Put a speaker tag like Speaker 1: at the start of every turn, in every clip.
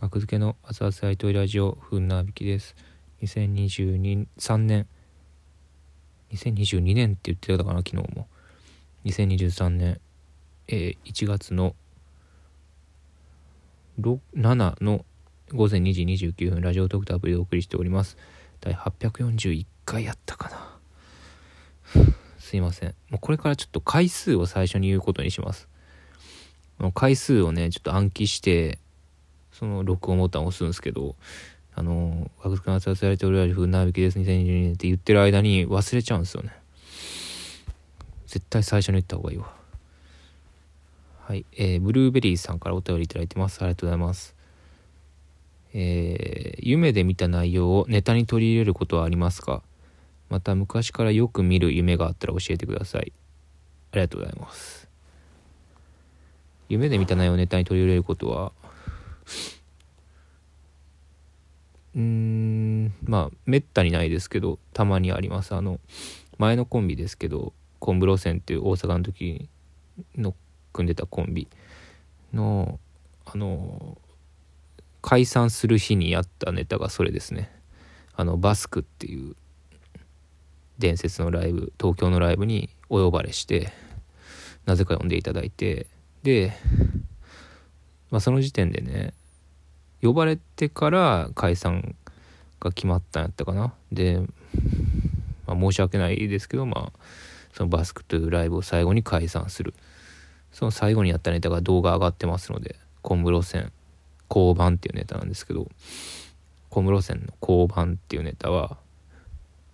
Speaker 1: 学付けの熱々大統領ラジオふんなびきです。2023年。2022年って言ってたかな昨日も。2023年、えー、1月の7の午前2時29分ラジオトークとアプリでお送りしております。第841回やったかな。すいません。もうこれからちょっと回数を最初に言うことにします。回数をねちょっと暗記してその録音ボタンを押すんですけどあの「学術が撮影されておるらし風なびきです2022年」って言ってる間に忘れちゃうんですよね。絶対最初に言った方がいいわ。はい、えー、ブルーベリーさんからお便りいただいてます。ありがとうございます。えー、夢で見た内容をネタに取り入れることはありますか？また昔からよく見る夢があったら教えてください。ありがとうございます。夢で見た内容をネタに取り入れることはうんまあめったにないですけどたまにあります。あの前のコンビですけどコンブロ線っていう大阪の時の組んでたコンビのあの解散する日にやったネタがそれですね。あのバスクっていう伝説のライブ東京のライブにお呼ばれしてなぜか呼んでいただいてで、まあ、その時点でね呼ばれてから解散が決まったんやったかな。で、まあ、申し訳ないですけどまあそのバスクというライブを最後に解散する。その最後にやったネタが動画上がってますので小室線交番っていうネタなんですけど小室線の交番っていうネタは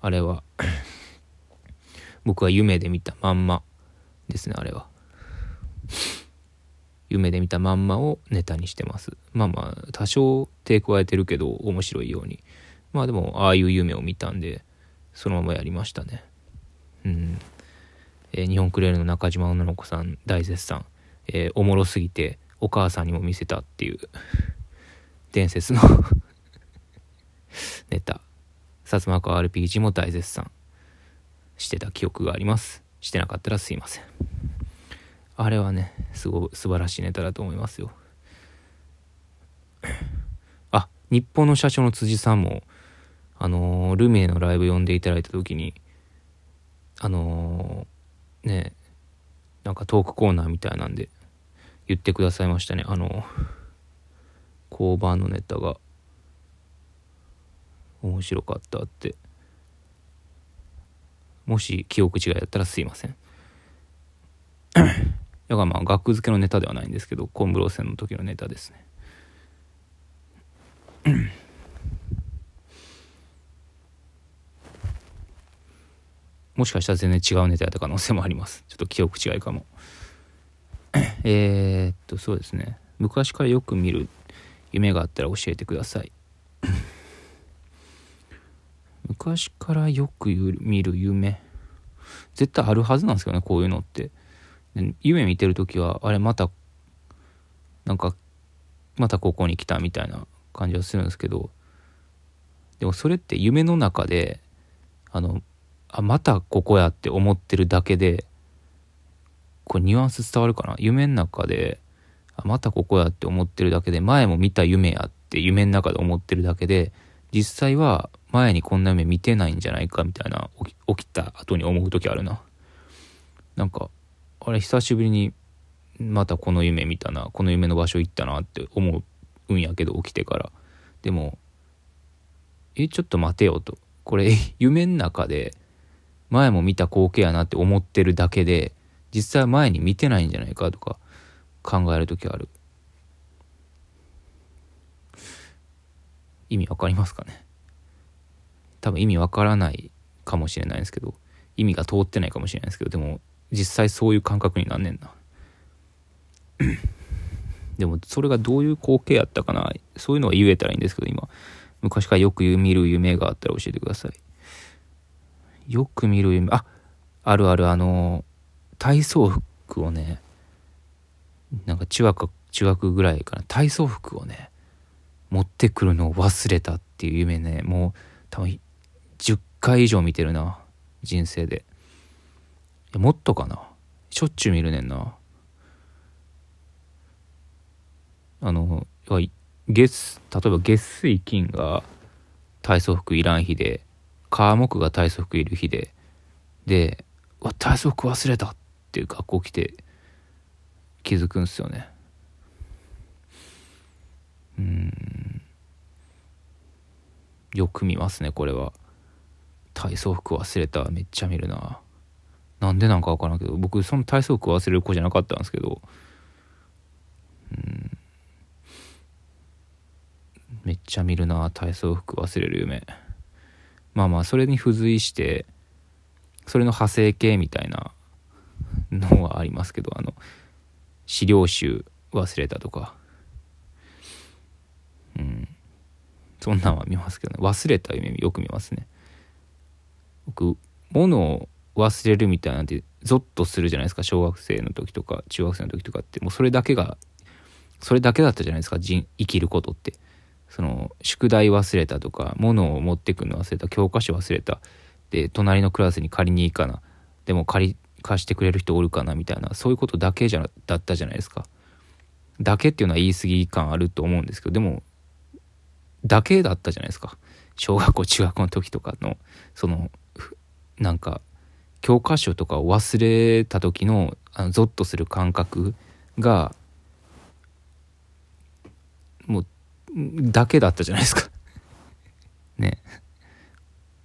Speaker 1: あれは僕は夢で見たまんまですねあれは。夢で見たまんまをネタにしてます。まあまあ多少手加えてるけど面白いように。まあでもああいう夢を見たんでそのままやりましたね。うん、えー、日本クレールの中島女の子さん大絶賛、えー、おもろすぎてお母さんにも見せたっていう伝説の ネタ。薩摩川 RPG も大絶賛。してた記憶があります。してなかったらすいません。あれはねすごい素晴らしいネタだと思いますよ。あ日本の社長の辻さんもあのー、ルミネのライブ呼んでいただいた時にあのー、ねなんかトークコーナーみたいなんで言ってくださいましたね。あの交番のネタが。面白かったって。もし記憶違いだったらすいません。だからまあ学付けのネタではないんですけどコンブロー戦の時のネタですね。もしかしたら全然違うネタやった可能性もあります。ちょっと記憶違いかも。えっとそうですね。昔からよく見る夢があったら教えてください。昔からよく見る夢。絶対あるはずなんですよねこういうのって。夢見てる時はあれまたなんかまたここに来たみたいな感じはするんですけどでもそれって夢の中であのあまたここやって思ってるだけでこれニュアンス伝わるかな？夢の中であまたここやって思ってるだけで前も見た夢やって夢の中で思ってるだけで実際は前にこんな夢見てないんじゃないかみたいな起きた後に思う時あるな。なんかあれ久しぶりにまたこの夢見たな。この夢の場所行ったなって思うんやけど起きてから。でもえちょっと待てよと。これ 夢の中で前も見た光景やなって思ってるだけで実際前に見てないんじゃないかとか考える時ある。意味わかりますかね？多分意味わからないかもしれないですけど意味が通ってないかもしれないですけどでも実際そういう感覚になんねんな。でもそれがどういう光景やったかな。そういうのは言えたらいいんですけど今。昔からよく見る夢があったら教えてください。よく見る夢。ああるある。あの体操服をねなんか中学中学ぐらいかな。体操服をね持ってくるのを忘れたっていう夢ね。もう多分10回以上見てるな。人生で。もっとかな？しょっちゅう見るねんな。あの月例えば月水金が体操服いらん日で火木が体操服いる日でで「わ体操服忘れた」っていう学校来て気づくんすよね。うん。よく見ますねこれは。体操服忘れためっちゃ見るな。なんでなんか分からんけど僕その体操服忘れる子じゃなかったんですけどうん。めっちゃ見るな体操服忘れる夢。まあまあそれに付随してそれの派生系みたいなのはありますけどあの資料集忘れたとか。うん。そんなんは見ますけどね。忘れた夢よく見ますね。僕物を忘れるみたいなんてゾッとするじゃないですか。小学生の時とか中学生の時とかって。もうそれだけがそれだけだったじゃないですか。生きることって。その宿題忘れたとか物を持ってくるの忘れた教科書忘れた。で隣のクラスに借りに行かな。でも借り貸してくれる人おるかなみたいな。そういうことだけじゃだったじゃないですか。だけっていうのは言い過ぎ感あると思うんですけどでもだけだったじゃないですか。小学校中学校の時とかのそのなんか教科書とかを忘れた時のあのゾッとする感覚がもうだけだったじゃないですか。ね。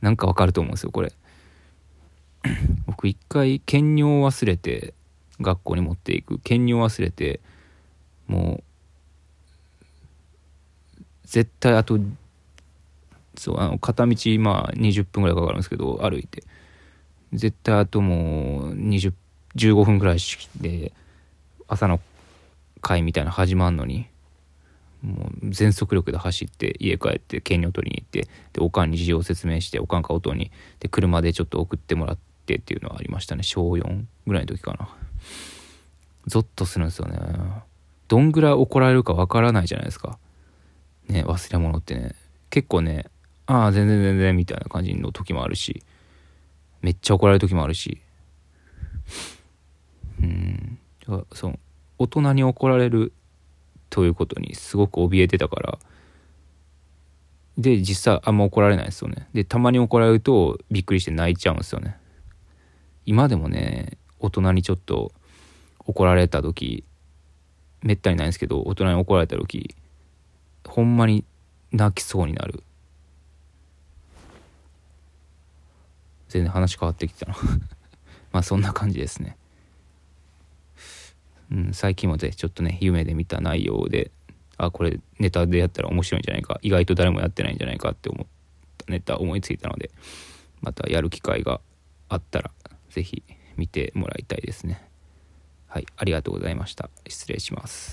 Speaker 1: なんかわかると思うんですよこれ。僕一回兼尿忘れて学校に持っていく。兼尿忘れてもう絶対あとそうあの片道まあ20分ぐらいかかるんですけど歩いて。絶対あともう20 15分ぐらいで朝の会みたいな始まんのにもう全速力で走って家帰って兼尿取りに行ってでおかんに事情を説明しておかんか音にで車でちょっと送ってもらってっていうのはありましたね。小4ぐらいの時かな。ゾッとするんですよね。どんぐらい怒られるかわからないじゃないですか。ね忘れ物ってね。結構ねああ全然全然みたいな感じの時もあるし。めっちゃ怒られる時もあるし。うん。そう。大人に怒られるということにすごく怯えてたから。で実際あんま怒られないですよね。でたまに怒られるとびっくりして泣いちゃうんですよね。今でもね大人にちょっと怒られた時めったにないんですけど大人に怒られた時ほんまに泣きそうになる。全然話変わってきたな まあそんな感じですね。うん、最近もぜちょっとね夢で見た内容であこれネタでやったら面白いんじゃないか意外と誰もやってないんじゃないかって思ったネタ思いついたのでまたやる機会があったら是非見てもらいたいですね。はいありがとうございました。失礼します。